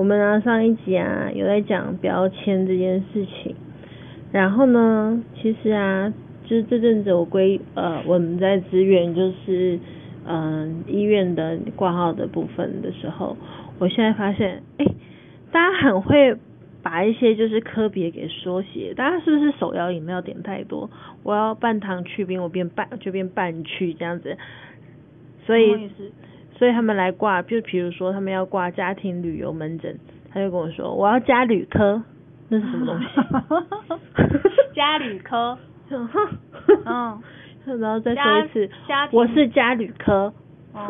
我们呢上一集啊有在讲标签这件事情，然后呢，其实啊，就是这阵子我归呃我们在支援就是嗯、医院的挂号的部分的时候，我现在发现，哎，大家很会把一些就是科别给缩写，大家是不是手摇饮料点太多？我要半糖去冰，我变半就变半去这样子，所以所以他们来挂，就比如说他们要挂家庭旅游门诊，他就跟我说我要加旅科，那是什么东西？加旅科，嗯，然后再说一次我是加旅科。哦，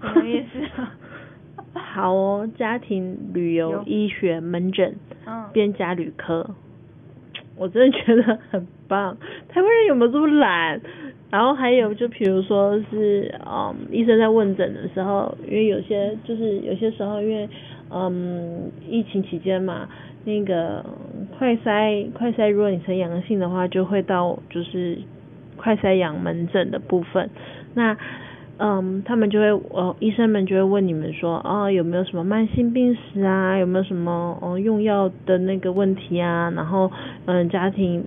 什么意思？好哦，家庭旅游有医学门诊嗯，变加旅科，我真的觉得很棒。台湾人有没有这么懒？然后还有就比如说是嗯，医生在问诊的时候，因为有些就是有些时候因为嗯疫情期间嘛，那个快筛快筛如果你呈阳性的话，就会到就是快筛阳门诊的部分。那嗯，他们就会呃，医生们就会问你们说，哦，有没有什么慢性病史啊？有没有什么哦用药的那个问题啊？然后嗯，家庭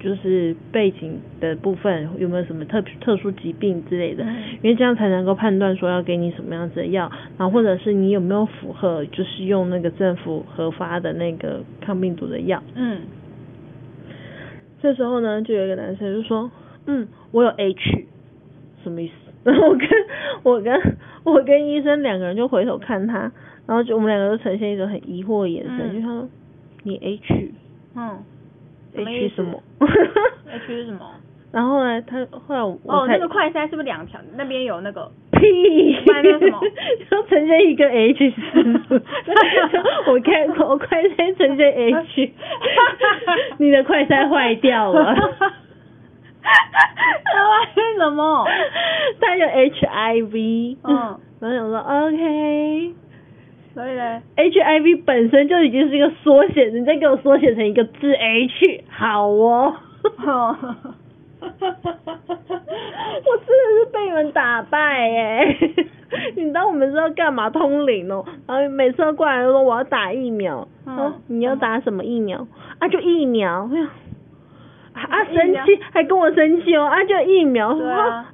就是背景的部分有没有什么特特殊疾病之类的？因为这样才能够判断说要给你什么样子的药，然后或者是你有没有符合就是用那个政府核发的那个抗病毒的药。嗯，这时候呢，就有一个男生就说，嗯，我有 H，什么意思？然 后我跟我跟我跟医生两个人就回头看他，然后就我们两个都呈现一种很疑惑的眼神，嗯就他说你 H 嗯 H 思什么？H 是什么？然后呢，他后来我哦，那个快筛是不是两条？那边有那个，屁，那是什么就呈现一个 H 字，我看我快筛呈现 H，你的快筛坏掉了。那为什么？他有 HIV，嗯，然后我说 OK。所以嘞，HIV 本身就已经是一个缩写，你再给我缩写成一个字 H，好哦。哦，我真的是被你们打败耶！你知道我们是要干嘛通灵哦，然后每次都过来说我要打疫苗，嗯哦，你要打什么疫苗？啊，就疫苗。哎呀啊啊！生气还跟我生气哦！啊，就疫苗。对啊，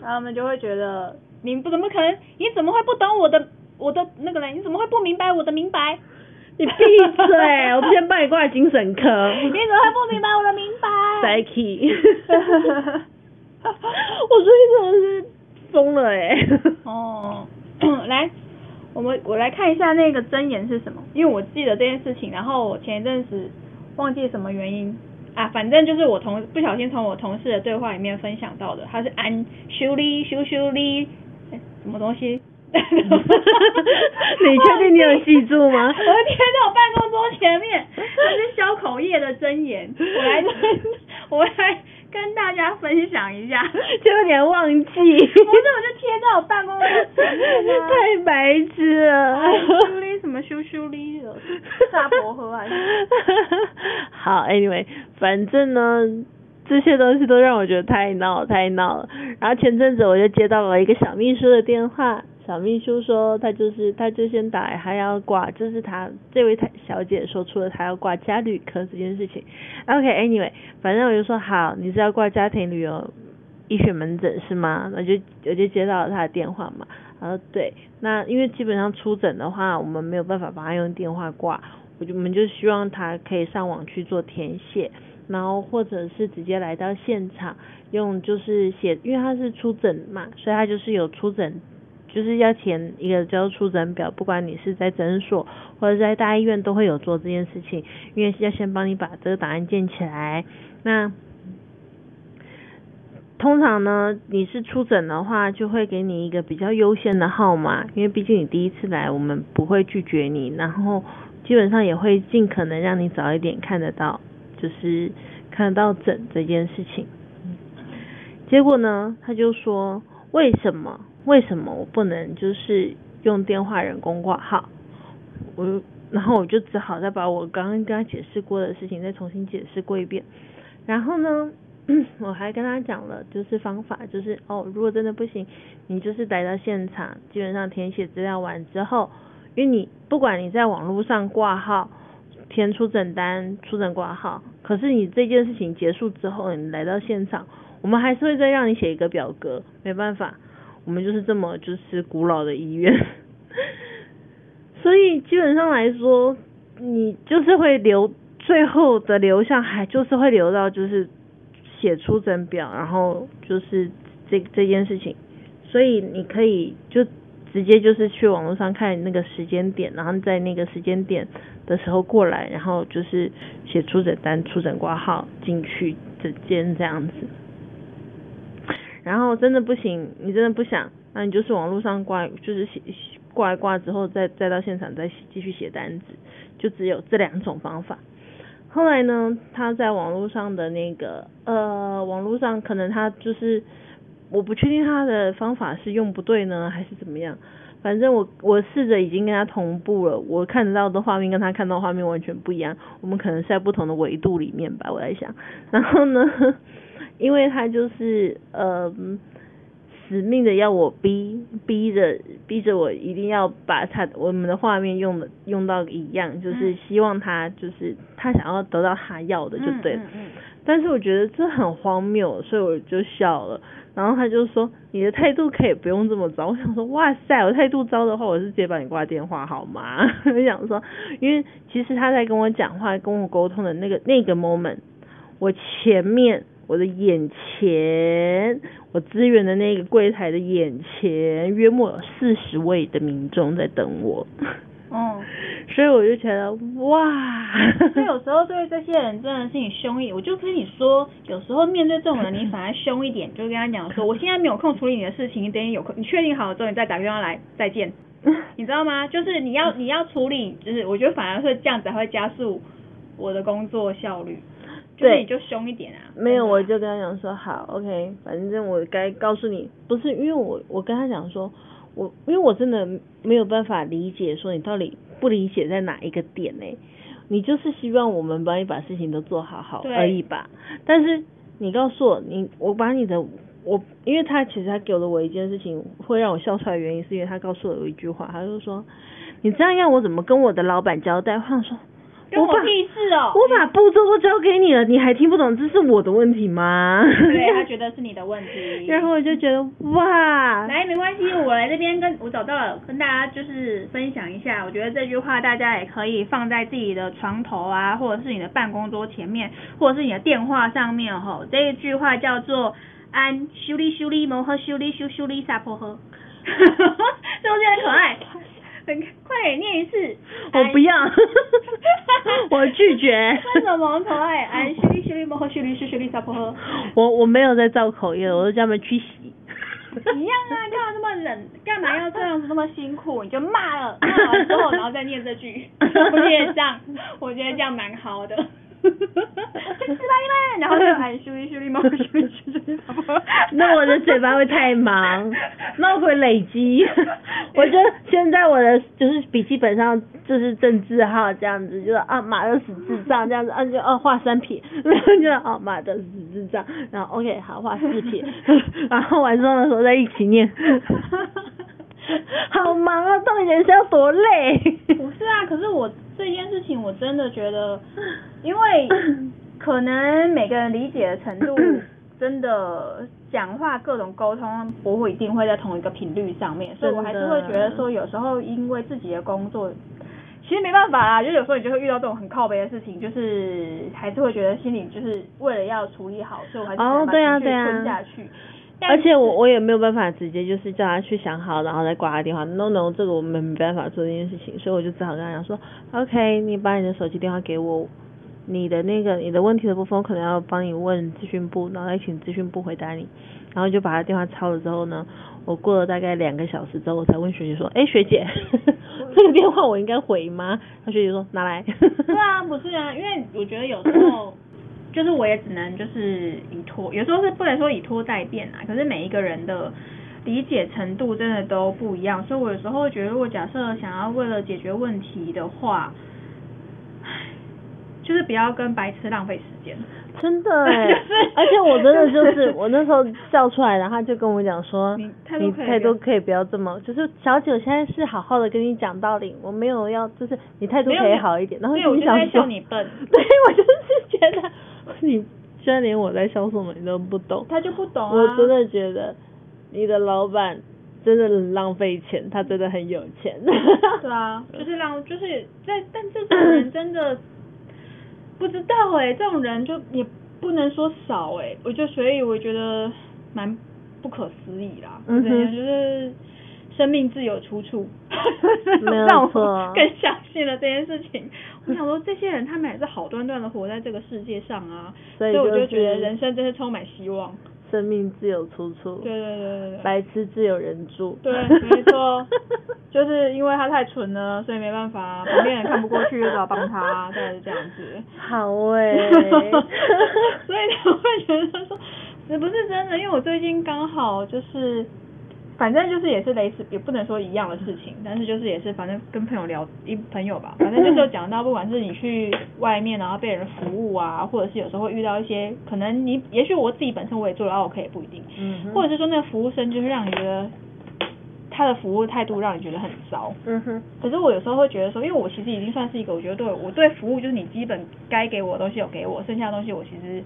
然 后他们就会觉得你不怎么可能？你怎么会不懂我的我的那个呢？你怎么会不明白我的明白？你闭嘴！我先帮你挂精神科。你怎么会不明白我的明白？Psyche。我最近真的是疯了哎、哦，来，我们我来看一下那个真言是什么，因为我记得这件事情，然后我前一阵子忘记什么原因啊，反正就是我同不小心从我同事的对话里面分享到的，他是安修利修修利，哎什么东西？你确定你有记住吗我会贴在我办公桌前面，这是消口业的真言，我来我来跟大家分享一下。就有点忘记。不是，我就贴在我办公桌前面啊。太白痴了。哎修理什么修修理的，大伯喝还是？好，anyway，反正呢，这些东西都让我觉得太闹太闹了。然后前阵子我就接到了一个小秘书的电话，小秘书说他就是他就先打来，他要挂，就是他这位太小姐说出了他要挂家旅科这件事情。OK，anyway，、反正我就说好，你是要挂家庭旅游医学门诊是吗？我就我就接到了他的电话嘛，然后对，那因为基本上出诊的话，我们没有办法帮他用电话挂，我就我们就希望他可以上网去做填写，然后或者是直接来到现场用就是写，因为他是出诊嘛，所以他就是有出诊。就是要填一个叫出诊表，不管你是在诊所或者在大医院都会有做这件事情，因为要先帮你把这个档案建起来。那通常呢，你是出诊的话，就会给你一个比较优先的号码，因为毕竟你第一次来，我们不会拒绝你，然后基本上也会尽可能让你早一点看得到，就是看得到诊这件事情。结果呢，他就说为什么为什么我不能就是用电话人工挂号？我然后我就只好再把我刚刚跟他解释过的事情再重新解释过一遍。然后呢，我还跟他讲了就是方法，就是哦，如果真的不行，你就是来到现场，基本上填写资料完之后，因为你不管你在网络上挂号填出诊单、出诊挂号，可是你这件事情结束之后，你来到现场。我们还是会再让你写一个表格，没办法，我们就是这么就是古老的医院，所以基本上来说，你就是会留最后的留下，还就是会留到就是写出诊表，然后就是这这件事情，所以你可以就直接就是去网络上看那个时间点，然后在那个时间点的时候过来，然后就是写出诊单、出诊挂号进去诊间这样子。然后真的不行，你真的不想，那你就是网络上挂，就是写挂一挂之后，再再到现场再继续写单子，就只有这两种方法。后来呢，他在网络上的那个呃，网络上可能他就是我不确定他的方法是用不对呢，还是怎么样。反正我我试着已经跟他同步了，我看得到的画面跟他看到画面完全不一样，我们可能是在不同的维度里面吧，我在想。然后呢？因为他就是呃死命的要我逼逼着逼着我一定要把他我们的画面用的用到一样，就是希望他就是他想要得到他要的就对了。但是我觉得这很荒谬，所以我就笑了。然后他就说你的态度可以不用这么糟。我想说哇塞，我态度糟的话，我是直接把你挂电话好吗？我想说，因为其实他在跟我讲话跟我沟通的那个那个 moment，我前面。我的眼前，我支援的那个柜台的眼前，约莫有四十位的民众在等我。嗯，所以我就觉得哇，所以有时候对这些人真的是你凶一点，我就跟你说，有时候面对这种人，你反而凶一点，就跟他讲说，我现在没有空处理你的事情，你等你有空，你确定好了之后，你再打电话来，再见。你知道吗？就是你要你要处理，就是我觉得反而会这样子会加速我的工作效率。对，你就凶一点啊！没有，我就跟他讲说好，OK，反正我该告诉你，不是因为我我跟他讲说，我因为我真的没有办法理解说你到底不理解在哪一个点呢？你就是希望我们帮你把事情都做好好而已吧？但是你告诉我，你我把你的我，因为他其实他给了我一件事情会让我笑出来的原因，是因为他告诉了我一句话，他就说你这样要我怎么跟我的老板交代？我想说。我把哦！我把步骤都交给你了，你还听不懂？这是我的问题吗？对 他觉得是你的问题。然后我就觉得哇，来没关系，我来这边跟我找到了，跟大家就是分享一下。我觉得这句话大家也可以放在自己的床头啊，或者是你的办公桌前面，或者是你的电话上面哈。这一句话叫做“安修理修理摩诃修理修修理萨婆诃”，是不是很可爱？快点念一次，我不要，我拒绝。为什么可爱？哎，修理修理摩诃修理修修理萨婆诃。我我没有在造口业，我都叫他们去洗。一样啊，干嘛那么冷？干嘛要这样子那么辛苦？你就骂了，骂完之后然后再念这句，我觉得这样，我觉得这样蛮好的。哈哈然后就喊修理修理摩诃修理修修理萨婆诃。那我的嘴巴会太忙，那会累积。我觉得现在我的就是笔记本上就是政治号这样子，就是啊马的死智障这样子，啊就哦画三撇，然后就哦马的死智障，然后 OK 好画四撇，然后晚上的时候再一起念，好忙啊，到底人生要多累？可是我这件事情我真的觉得，因为可能每个人理解的程度。真的讲话各种沟通不会一定会在同一个频率上面，所以我还是会觉得说有时候因为自己的工作，其实没办法啦，就有时候你就会遇到这种很靠背的事情，就是还是会觉得心里就是为了要处理好，所以我还是把情绪吞下去。而且我我也没有办法直接就是叫他去想好，然后再挂他电话。No No，这个我们没办法做这件事情，所以我就只好跟他讲说，OK，你把你的手机电话给我。你的那个你的问题的部分，我可能要帮你问咨询部，然后再请咨询部回答你，然后就把他电话抄了之后呢，我过了大概两个小时之后，我才问学姐说，哎，学姐，这个电话我应该回吗？他学姐说拿来。对啊，不是啊，因为我觉得有时候就是我也只能就是以拖，有时候是不能说以拖代变啊，可是每一个人的理解程度真的都不一样，所以我有时候会觉得，如果假设想要为了解决问题的话，唉就是不要跟白痴浪费时间。真的 而且我真的就是我那时候叫出来，然后他就跟我讲说，你态度可以不要这么，就是小九，现在是好好的跟你讲道理，我没有要，就是你态度可以好一点。然后对，我心想说你笨，对我就是觉得 你居然连我在笑什么你都不懂，他就不懂啊。我真的觉得你的老板真的很浪费钱，他真的很有钱。对啊，就是让就是在，但这种人真的不知道哎、这种人就也不能说少哎、我就所以我觉得蛮不可思议啦，嗯哼对，就是生命自有出处，没有让我错更相信了这件事情。我想说，这些人他们也是好端端的活在这个世界上啊，所以我就就是觉得人生真是充满希望。生命自有出处，对对对对对。白痴自有人助。对，没错，就是因为他太蠢了，所以没办法，旁边人看不过去，就只好帮他，大概是这样子。好哎、所以他会觉得说，也不是真的，因为我最近刚好就是，反正就是也是类似，也不能说一样的事情，但是就是也是反正跟朋友聊一朋友吧，反正就是有讲到，不管是你去外面然后被人服务啊，或者是有时候会遇到一些可能你，也许我自己本身我也做的 OK 也不一定，嗯或者是说那个服务生就是让你觉得他的服务态度让你觉得很糟。嗯哼，可是我有时候会觉得说，因为我其实已经算是一个，我觉得对我对服务就是你基本该给我的东西有给我，剩下的东西我其实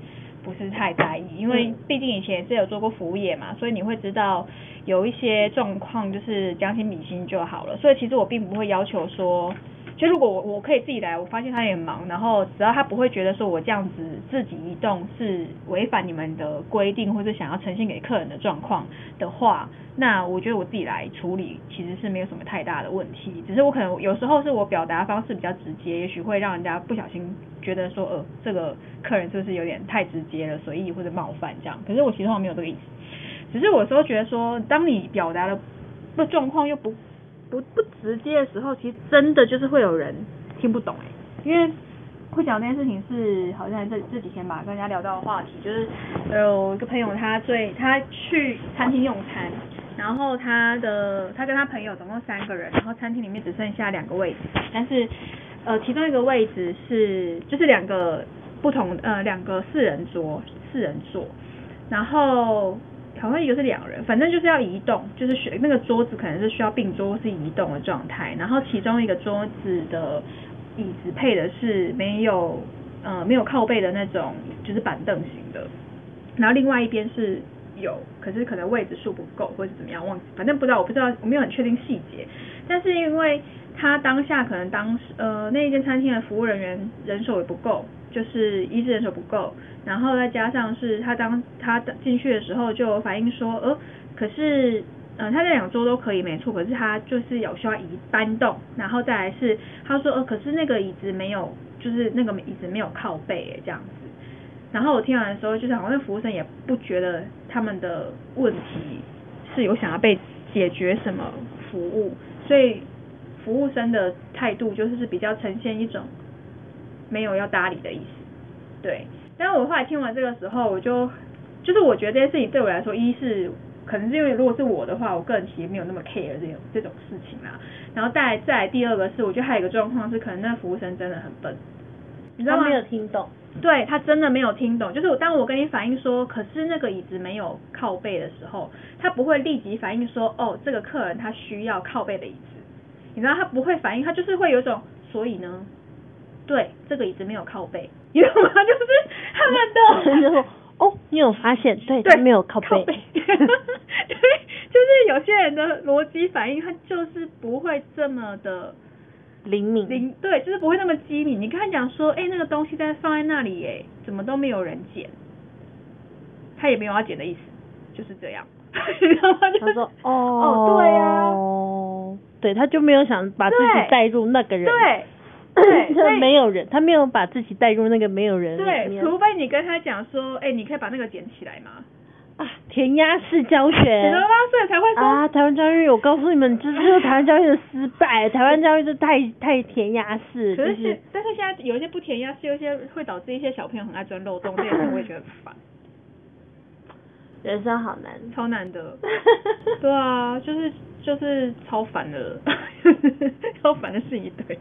不是太在意，因为嗯毕竟以前也是有做过服务业嘛，所以你会知道有一些状况就是将心比心就好了。所以其实我并不会要求说，就如果我我可以自己来，我发现他也忙，然后只要他不会觉得说我这样子自己移动是违反你们的规定，或者想要呈现给客人的状况的话，那我觉得我自己来处理其实是没有什么太大的问题。只是我可能有时候是我表达方式比较直接，也许会让人家不小心觉得说，呃，这个客人是不是有点太直接了，随意或者冒犯这样。可是我其实我没有这个意思，只是我有时候觉得说，当你表达的不状况又不不不直接的时候，其实真的就是会有人听不懂哎、因为会讲这件事情是好像这这几天吧，跟人家聊到的话题，就是有一个朋友他最他去餐厅用餐，然后他的他跟他朋友总共三个人，然后餐厅里面只剩下两个位置，但是呃其中一个位置是就是两个不同呃两个四人桌四人座，然后好像一个是两人，反正就是要移动，就是选那个桌子可能是需要并桌是移动的状态，然后其中一个桌子的椅子配的是没有呃没有靠背的那种，就是板凳型的，然后另外一边是有，可是可能位置数不够或者怎么样，忘记，反正不知道，我不知道，我没有很确定细节，但是因为他当下可能当时呃那一间餐厅的服务人员人手也不够，就是一是人手不够，然后再加上是他当他进去的时候就反映说，呃，可是呃他这两桌都可以没错，可是他就是有需要移搬动，然后再来是他说，呃，可是那个椅子没有，就是那个椅子没有靠背这样子。然后我听完的时候，就是好像那服务生也不觉得他们的问题是有想要被解决什么服务，所以服务生的态度就是比较呈现一种没有要搭理的意思，对。但是我后来听完这个时候，我就就是我觉得这件事情对我来说，一是可能是因为如果是我的话，我个人其实没有那么 care 这种这种事情啦。然后再来再来第二个是，我觉得还有一个状况是，可能那个服务生真的很笨，你知道吗？没有听懂。对他真的没有听懂，就是我当我跟你反映说，可是那个椅子没有靠背的时候，他不会立即反应说，哦，这个客人他需要靠背的椅子，你知道他不会反应，他就是会有一种，所以呢，对，这个椅子没有靠背，你懂吗？就是他们的就说哦，你有发现？对，对他没有靠靠背。对，就是有些人的逻辑反应，他就是不会这么的灵敏。灵，对，就是不会那么机敏。你跟他讲说，哎、那个东西在放在那里，哎，怎么都没有人捡，他也没有要捡的意思，就是这样。你知道吗？就是他说哦哦，对呀、哦，对，他就没有想把自己对带入那个人。对，对 他没有人，他没有把自己带入那个没有人里对，除非你跟他讲说，哎、你可以把那个捡起来吗？啊，填鸭式教学你们八岁才会说，啊，台湾教育，我告诉你们，这就是台湾教育的失败。台湾教育是太太填鸭式，可就是但是现在有一些不填鸭式有一些会导致一些小朋友很爱钻漏洞，这件事我也觉得很烦，人生好难。超难的。对啊，就是就是超烦的，超烦的事一堆。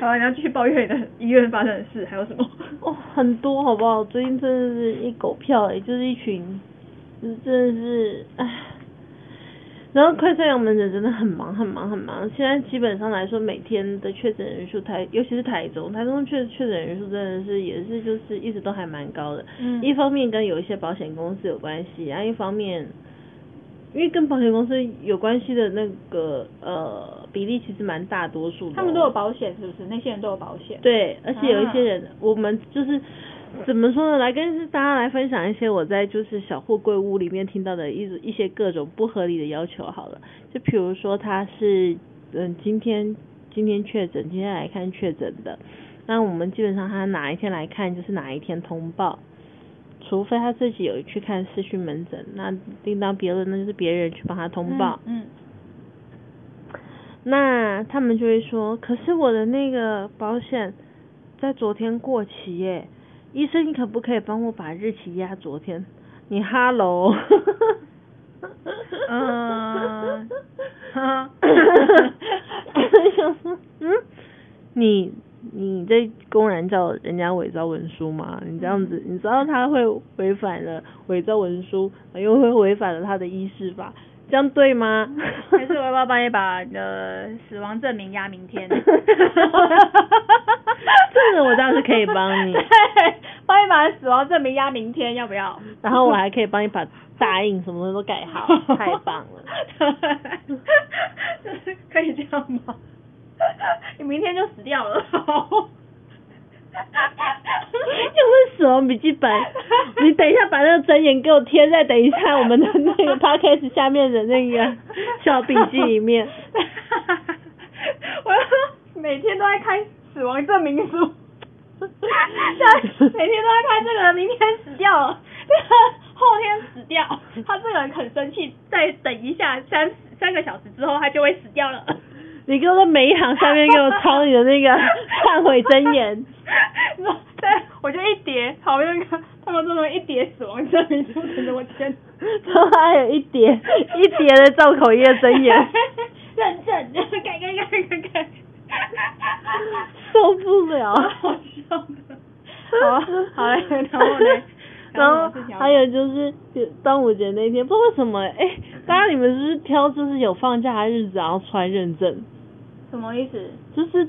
好，你要继续抱怨你的医院发生的事，还有什么？哦，很多好不好？最近真的是一狗票哎、就是一群，就是真的是唉。然后快筛阳门诊真的很忙很忙很忙，现在基本上来说，每天的确诊人数台，尤其是台中，台中确确诊人数真的是也是就是一直都还蛮高的。嗯一方面跟有一些保险公司有关系，然后一方面，因为跟保险公司有关系的那个呃比例其实蛮大多数的哦、他们都有保险是不是？那些人都有保险。对，而且有一些啊人，我们就是 怎么说呢？来跟大家来分享一些我在就是小货柜屋里面听到的一一些各种不合理的要求好了。就比如说他是嗯今天今天确诊，今天来看确诊的，那我们基本上他哪一天来看就是哪一天通报。除非他自己有去看视讯门诊，那另当别论，那就是别人去帮他通报。嗯。那他们就会说，可是我的那个保险在昨天过期耶，医生你可不可以帮我把日期压昨天？你哈喽，嗯，哈 嗯，你你在公然叫人家伪造文书吗？你这样子，你知道他会违反了伪造文书，又会违反了他的医师法，这样对吗？还是我要不要帮你把你的死亡证明压明天？这个我倒是可以帮你，对，帮你把死亡证明压明天，要不要？然后我还可以帮你把大印什么的都改好，太棒了。就 是可以这样吗？你明天就死掉了。又是死亡笔记本，你等一下把那个真言给我贴在等一下我们的那个 podcast 下面的那个小笔记里面。我每天都在开死亡证明书，每天都在开这个人明天死掉了，这个后天死掉，他这个人很生气，再等一下三三个小时之后他就会死掉了。你给我在每一行下面给我抄你的那个 忏悔真言。对，我就一叠，好那个他们这么一叠死亡证明书等着我签。然后还有一叠一叠的造口业真言，认证，改改改改改，受不了。好笑的。好，好嘞，然后嘞，然后还有就是端午节那天，不知道为什么，哎、大家你们是不是挑就是有放假的日子然后出来认证？什么意思？就是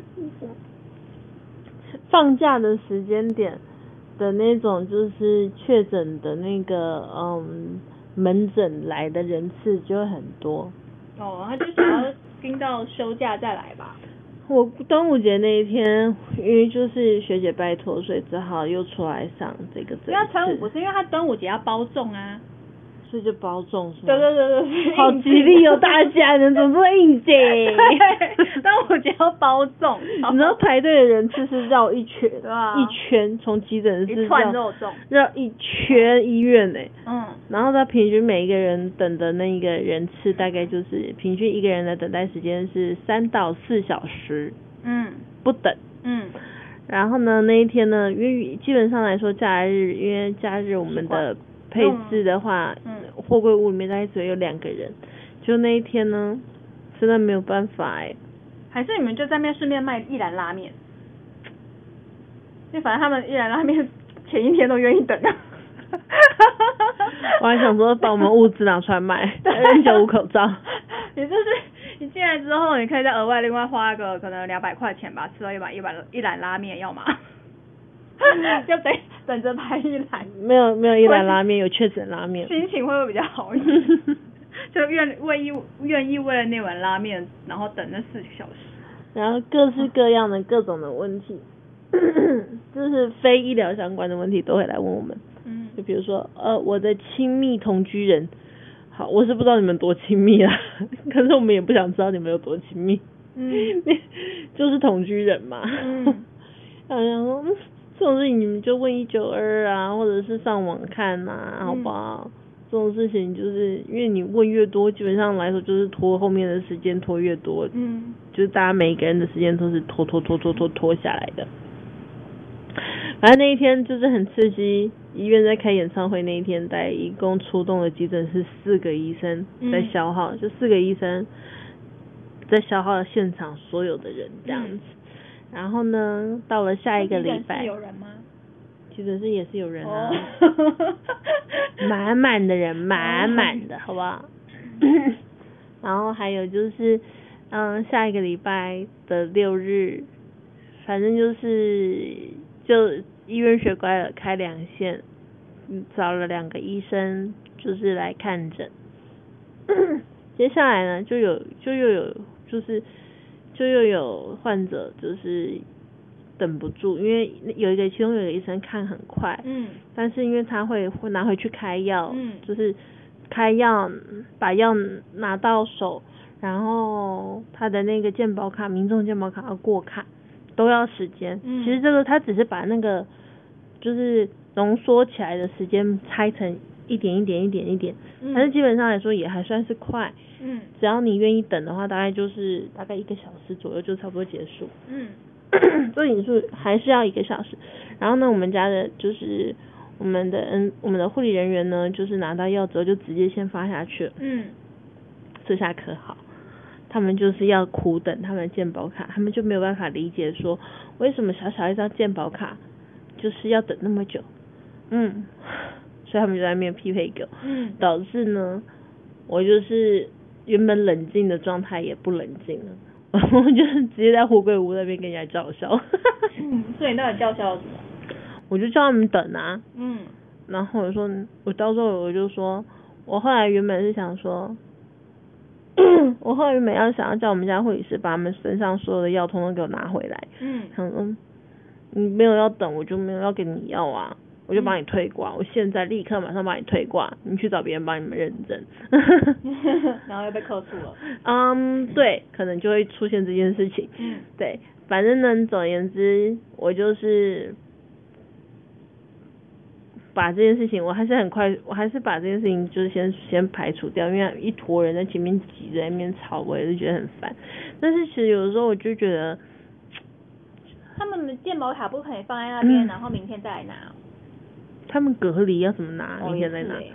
放假的时间点的那种，就是确诊的那个嗯门诊来的人次就会很多。哦，他就想要盯到休假再来吧。我端午节那一天，因为就是学姐拜托，所以只好又出来上这个诊因为他端午不，是因为他端午节要包粽啊。所以就包中是吗？对对对对，好吉利哦，大家人怎么这么应景？对，端午节要包粽，你知道排队的人次是绕一圈，一圈从急诊室。绕一圈医院呢、嗯，然后他平均每一个人等的那一个人次大概就是平均一个人的等待时间是三到四小时嗯不等。嗯，然后呢，那一天呢，因为基本上来说假日，因为假日我们的配置的话，嗯货柜屋里面大概只有两个人，就那一天呢，真的没有办法哎、还是你们就在那边顺便卖一兰拉面，因为反正他们一兰拉面 前一天都愿意等啊。我还想说把我们物资拿出来卖，人家无口罩。也就是你进来之后，你可以再额外另外花个可能两百块钱吧，吃到一碗一碗一兰拉面，要吗？就等等着排一兰，没有没有一兰拉面，有确诊拉面。心情会不会比较好一点？就愿为意愿意为了那碗拉面，然后等那四个小时。然后各式各样的各种的问题，就是非医疗相关的问题都会来问我们。嗯就比如说，呃，我的亲密同居人，好，我是不知道你们多亲密啊，可是我们也不想知道你们有多亲密。嗯就是同居人嘛。嗯好像说，嗯这种事情你们就问一九二啊，或者是上网看呐、好不好？这种事情就是因为你问越多，基本上来说就是拖后面的时间拖越多，嗯就是大家每一个人的时间都是拖拖拖拖拖拖下来的。反正那一天就是很刺激，医院在开演唱会那一天，大概一共出动了急诊室四个医生在嗯消耗，就四个医生在消耗现场所有的人这样子。然后呢，到了下一个礼拜，有人吗？急诊室也是有人啊，哦 满满的人，满满的，好不好？然后还有就是，嗯，下一个礼拜的六日，反正就是就医院学乖了，开两线，嗯找了两个医生，就是来看诊。接下来呢，就有就又有就是就又有患者就是等不住，因为有一个其中有一个医生看很快，嗯。但是因为他会会拿回去开药，嗯。就是开药把药拿到手，然后他的那个健保卡、民众健保卡要过卡，都要时间。嗯。其实这个他只是把那个就是浓缩起来的时间拆成一点一点一点一点，嗯但是基本上来说也还算是快。嗯只要你愿意等的话，大概就是大概一个小时左右就差不多结束。嗯 这里是还是要一个小时。然后呢，我们家的就是我们的嗯我们的护理人员呢，就是拿到药之后就直接先发下去了，嗯这下可好。他们就是要苦等他们的健保卡，他们就没有办法理解说为什么小小一张健保卡就是要等那么久，嗯，所以他们就在那边匹配给我，嗯。导致呢，我就是原本冷静的状态也不冷静了，我就是直接在货柜屋那边跟人家叫嚣，嗯，所以你到底叫嚣什么？我就叫他们等啊，嗯。然后我说，我到时候我就说，我后来原本是想说，我后来原本要想要叫我们家护理师把他们身上所有的药通通给我拿回来，嗯。想说你没有要等，我就没有要给你药啊，我就帮你退挂，我现在立刻马上帮你退挂，你去找别人帮你们认证。然后又被扣除了。嗯，对，可能就会出现这件事情。嗯对，反正呢，总而言之，我就是把这件事情，我还是很快，我还是把这件事情就是先先排除掉，因为一坨人在前面挤在那边吵，我也是觉得很烦。但是其实有的时候我就觉得，他们的健保卡不可以放在那边，嗯然后明天再来拿哦。他们隔离要怎么拿，明天再拿，哦也是欸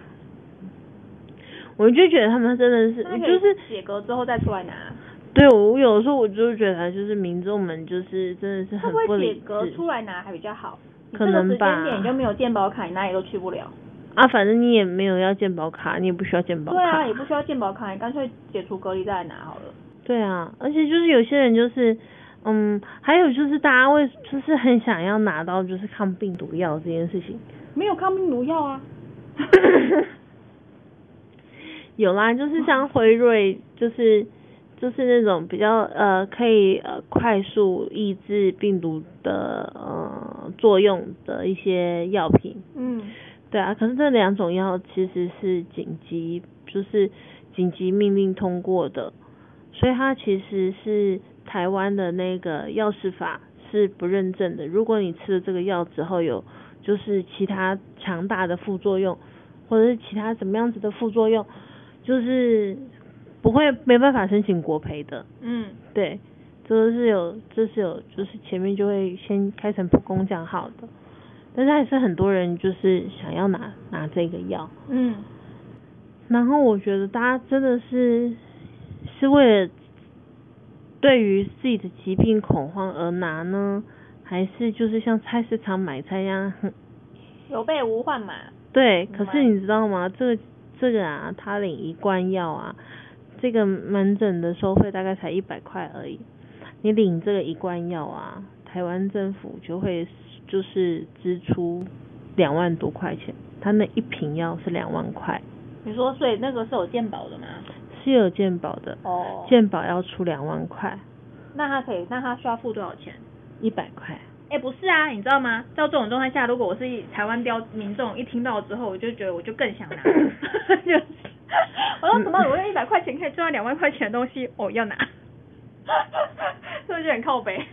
我就觉得他们真的是，就是解隔之后再出来拿。对我有的时候我就觉得就是民众们就是真的是会不会很不理解隔智出来拿还比较好？你可能吧间点你就没有健保卡，你哪里都去不了。啊，反正你也没有要健保卡，你也不需要健保卡。对啊，也不需要健保卡，你干脆解除隔离再来拿好了。对啊，而且就是有些人就是，嗯，还有就是大家为就是很想要拿到就是抗病毒药这件事情，没有抗病毒药啊。有啦，就是像辉瑞，就是就是那种比较呃可以呃快速抑制病毒的呃作用的一些药品，嗯对啊，可是这两种药其实是紧急，就是紧急命令通过的，所以它其实是台湾的那个药事法是不认证的。如果你吃了这个药之后有就是其他强大的副作用，或者是其他怎么样子的副作用，就是不会没办法申请国赔的。嗯对，这个是有，这是有，就是前面就会先开诚布公讲好的，但是还是很多人就是想要拿拿这个药，嗯然后我觉得大家真的是是为了对于自己的疾病恐慌而拿呢，还是就是像菜市场买菜一样，有备无患嘛。对，可是你知道吗？这个这个啊，他领一罐药啊，这个门诊的收费大概才一百块而已。你领这个一罐药啊，台湾政府就会就是支出两万多块钱，他那一瓶药是两万块，你说，所以那个是有健保的吗？是有健保的，哦。健保要出两万块，那他可以，那他需要付多少钱？一百块。哎、不是啊，你知道吗？到这种状态下，如果我是台湾标民众，一听到之后，我就觉得我就更想拿，就是我说什么我用一百块钱可以赚到两万块钱的东西，我要拿。是不是就很靠北？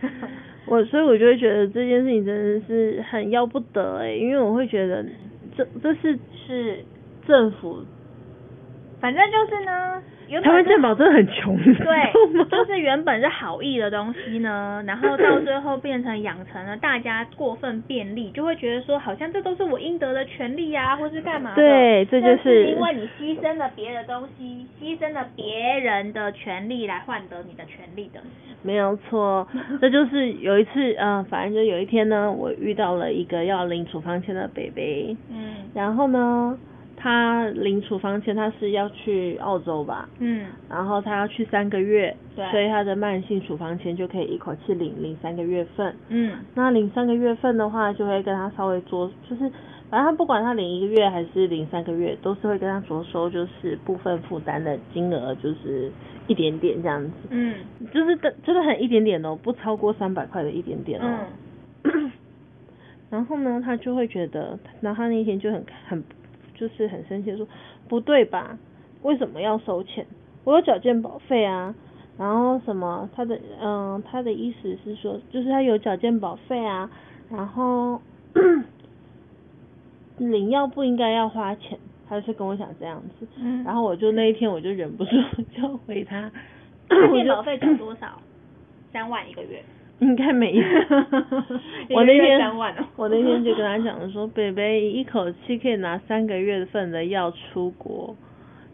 我所以我就会觉得这件事情真的是很要不得哎、因为我会觉得这这是是，政府，反正就是呢，原台湾健保真的很穷，对，吗就是原本是好意的东西呢，然后到最后变成养成了大家过分便利，就会觉得说好像这都是我应得的权利呀、或是干嘛的。对这就但是因为你牺牲了别的东西，牺牲了别人的权利来换得你的权利的。没有错，这就是有一次，嗯、反正就有一天呢，我遇到了一个要领处方签的北北，嗯然后呢，他领处方签，他是要去澳洲吧，嗯。然后他要去三个月，对。所以他的慢性处方签就可以一口气领领三个月份。嗯。那领三个月份的话，就会跟他稍微着，就是反正他不管他领一个月还是领三个月，都是会跟他着收，就是部分负担的金额就是一点点这样子，嗯。就是的真的很一点点哦，不超过三百块的一点点哦。嗯。然后呢，他就会觉得，然后他那天就很很就是很生气地说，不对吧？为什么要收钱？我有缴健保费啊。然后什么，他的嗯，他的意思是说，就是他有缴健保费啊，然后领药不应该要花钱，他是跟我讲这样子。嗯然后我就那一天我就忍不住 就回他，他健保费缴多少？三万一个月。应该没有。我那天 我那天就跟他讲说，北北一口气可以拿三个月份的药出国，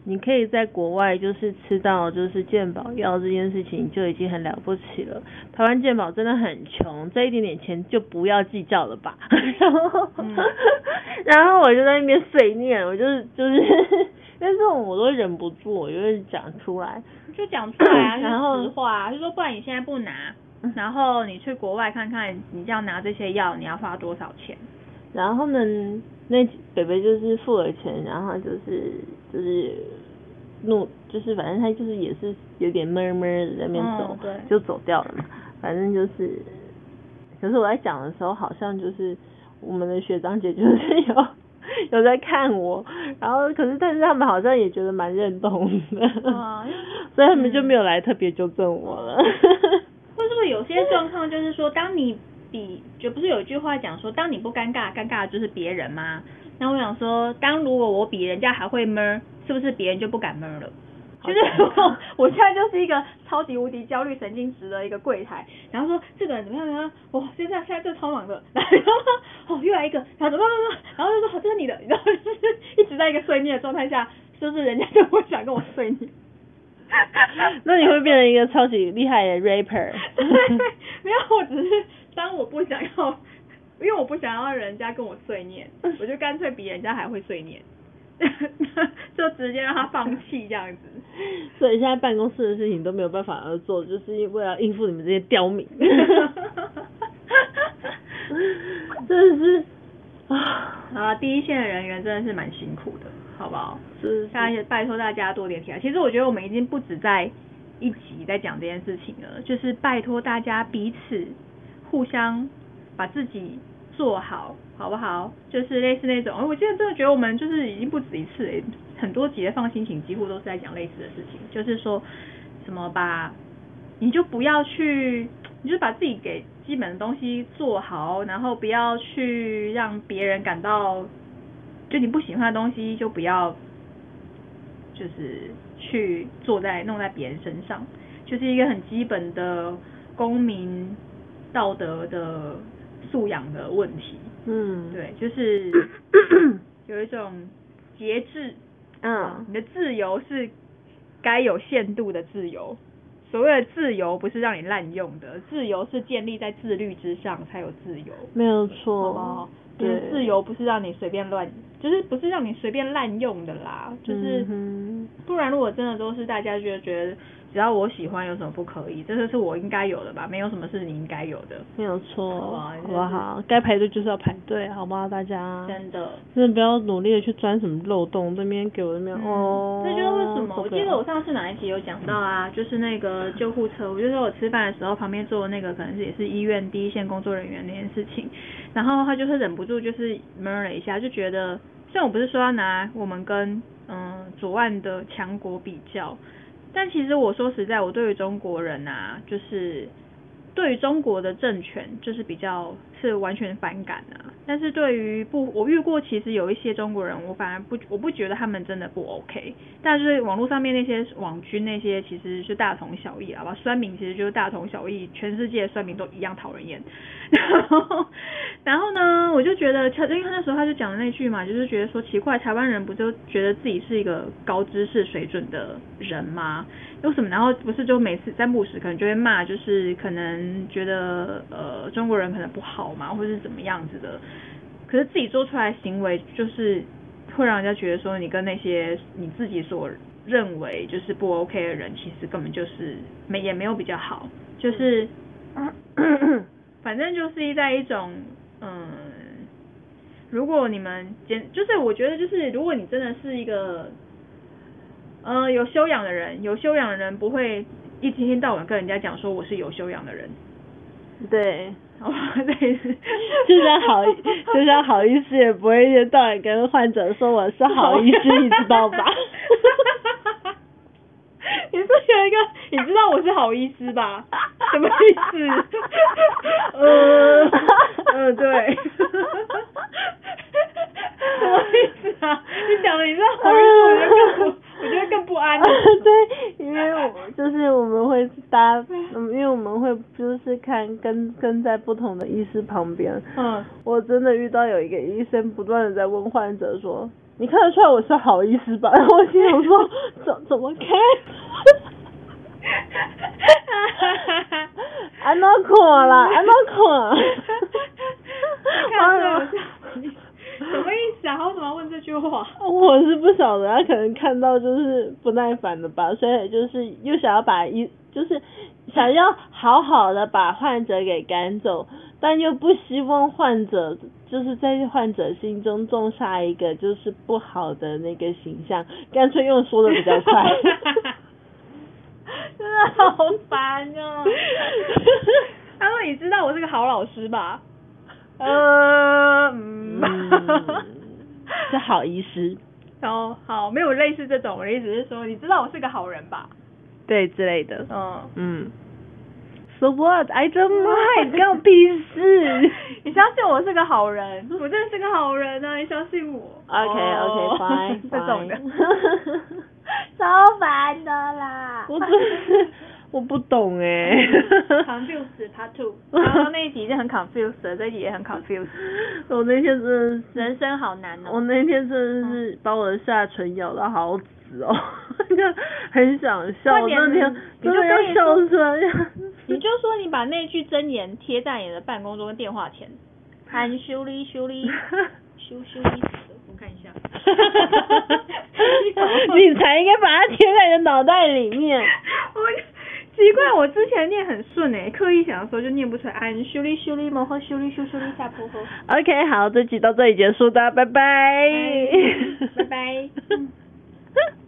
你可以在国外就是吃到就是健保药这件事情就已经很了不起了。台湾健保真的很穷，这一点点钱就不要计较了吧。然后，嗯然后我就在那边碎念，我就是就是，因为这种我都忍不住，我就会讲出来。就讲出来啊，然后就是实话啊，就说不然你现在不拿，然后你去国外看看，你这样拿这些药你要花多少钱？然后呢，那北北就是付了钱，然后就是就是怒，就是反正他就是也是有点闷闷的在那边走，就走掉了嘛。反正就是，可是我在讲的时候，好像就是我们的学长姐就是 有有在看我，然后可是但是他们好像也觉得蛮认同的，嗯所以他们就没有来特别纠正我了。或有些状况就是说，当你比就不是有一句话讲说，当你不尴尬，尴尬的就是别人吗？那我想说，当如果我比人家还会闷，是不是别人就不敢闷了？就是我我现在就是一个超级无敌焦虑神经质的一个柜台，然后说这个人怎么样怎么样，哇，现在现在这超忙的，然后哦又来一个，然后怎么样怎么样，然后就说好这是你的，然后就是一直在一个碎念的状态下，是不是人家就不会想跟我碎念。那你会变成一个超级厉害的 rapper。没有，我只是当我不想要，因为我不想要人家跟我碎念，我就干脆比人家还会碎念，就直接让他放弃这样子。所以现在办公室的事情都没有办法而做，就是为了应付你们这些刁民。真的是啊，啊，第一线的人员真的是蛮辛苦的，好不好？真的是大家拜托大家多点体谅。其实我觉得我们已经不止在一集在讲这件事情了，就是拜托大家彼此互相把自己做好，好不好？就是类似那种，我现在真的觉得我们就是已经不止一次诶，很多集的放心情几乎都是在讲类似的事情，就是说什么吧，你就不要去，你就把自己给基本的东西做好，然后不要去让别人感到，就你不喜欢的东西就不要，就是去做在弄在别人身上，就是一个很基本的公民道德的素养的问题。嗯，对，就是 有一种节制，嗯你的自由是该有限度的自由。所谓的自由不是让你滥用的，自由是建立在自律之上才有自由，没有好错？就是对，自由不是让你随便乱，就是不是让你随便滥用的啦，就是嗯不然如果真的都是大家就觉得只要我喜欢有什么不可以，这就是我应该有的吧，没有什么是你应该有的，没有错，好不好？该排队就是要排队，好吗？大家真的。真的不要努力的去钻什么漏洞，这边给我那边、哦。这就是为什么？我记得我上次哪一集有讲到啊，就是那个救护车，我就说我吃饭的时候旁边坐的那个可能是也是医院第一线工作人员那件事情，然后他就是忍不住就是闷了一下，就觉得虽然我不是说要拿我们跟嗯左岸的强国比较，但其实我说实在，我对于中国人啊，就是对于中国的政权，就是比较是完全反感啊。但是对于不，我遇过其实有一些中国人，我反而不，我不觉得他们真的不 OK。但是网络上面那些网军那些，其实是大同小异，好吧？酸民其实就是大同小异，全世界酸民都一样讨人厌。然后，然后呢，我就觉得，因为那时候他就讲的那句嘛，就是觉得说奇怪，台湾人不就觉得自己是一个高知识水准的人吗？为什么？然后不是就每次在牧师可能就会骂，就是可能觉得呃中国人可能不好嘛，或者是怎么样子的。可是自己做出来行为，就是会让人家觉得说，你跟那些你自己所认为就是不 OK 的人，其实根本就是没也没有比较好，就是。反正就是在一种，嗯，如果你们简，就是我觉得就是，如果你真的是一个，呃，有修养的人，有修养的人不会一天天到晚跟人家讲说我是有修养的人，对，哦，对，就算好，就算好意思也不会一天到晚跟患者说我是好医师，你知道吧？你是有一个，你知道我是好医师吧？什么意思？呃，嗯，对。什么意思啊？你讲的你知道好医师，我觉得更不，我觉得更不安。对，因为我就是我们会搭，嗯，因为我们会就是看跟跟在不同的医师旁边。嗯。我真的遇到有一个医生不断的在问患者说。你看得出来我是好医师吧？然后我心想说，怎怎么看？安诺看啦，安诺看。什么意思啊？他为什么要问这句话？我是不晓得，他可能看到就是不耐烦了吧，所以就是又想要把一，就是想要好好的把患者给赶走，但又不希望患者。就是在患者心中种下一个就是不好的那个形象，干脆用说的比较快。真的好烦哦。他说：“你知道我是个好老师吧？”呃，嗯，是好医师。哦，好，没有类似这种，我的意思是说，你知道我是个好人吧？对，之类的。嗯嗯。So what? I don't mind，关我屁事。你相信我是个好人，我真的是个好人啊！你相信我。OK OK fine 这种的。超烦的啦。我真是我不懂哎。Confused part two，然后那一集就很 confused，这一集也很 confused。我那天真的人生好难哦。我那天真的是把我的下唇咬到好紫哦，就很想笑，那天真的要笑出来。你就说你把那句真言贴在你的办公桌跟电话前，含修理修理修修理我看一下。你才应该把它贴在你的脑袋里面。我奇怪，我之前念很顺诶，刻意想说就念不出来。安，修理修理摩托，修理修修理下摩托。O K，好，这期到这里结束的，拜拜。拜拜。